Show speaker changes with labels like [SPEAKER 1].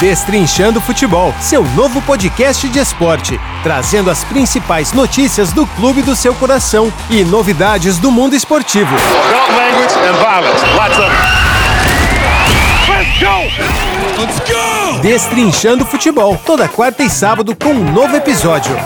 [SPEAKER 1] Destrinchando Futebol, seu novo podcast de esporte, trazendo as principais notícias do clube do seu coração e novidades do mundo esportivo. Destrinchando Futebol, toda quarta e sábado com um novo episódio.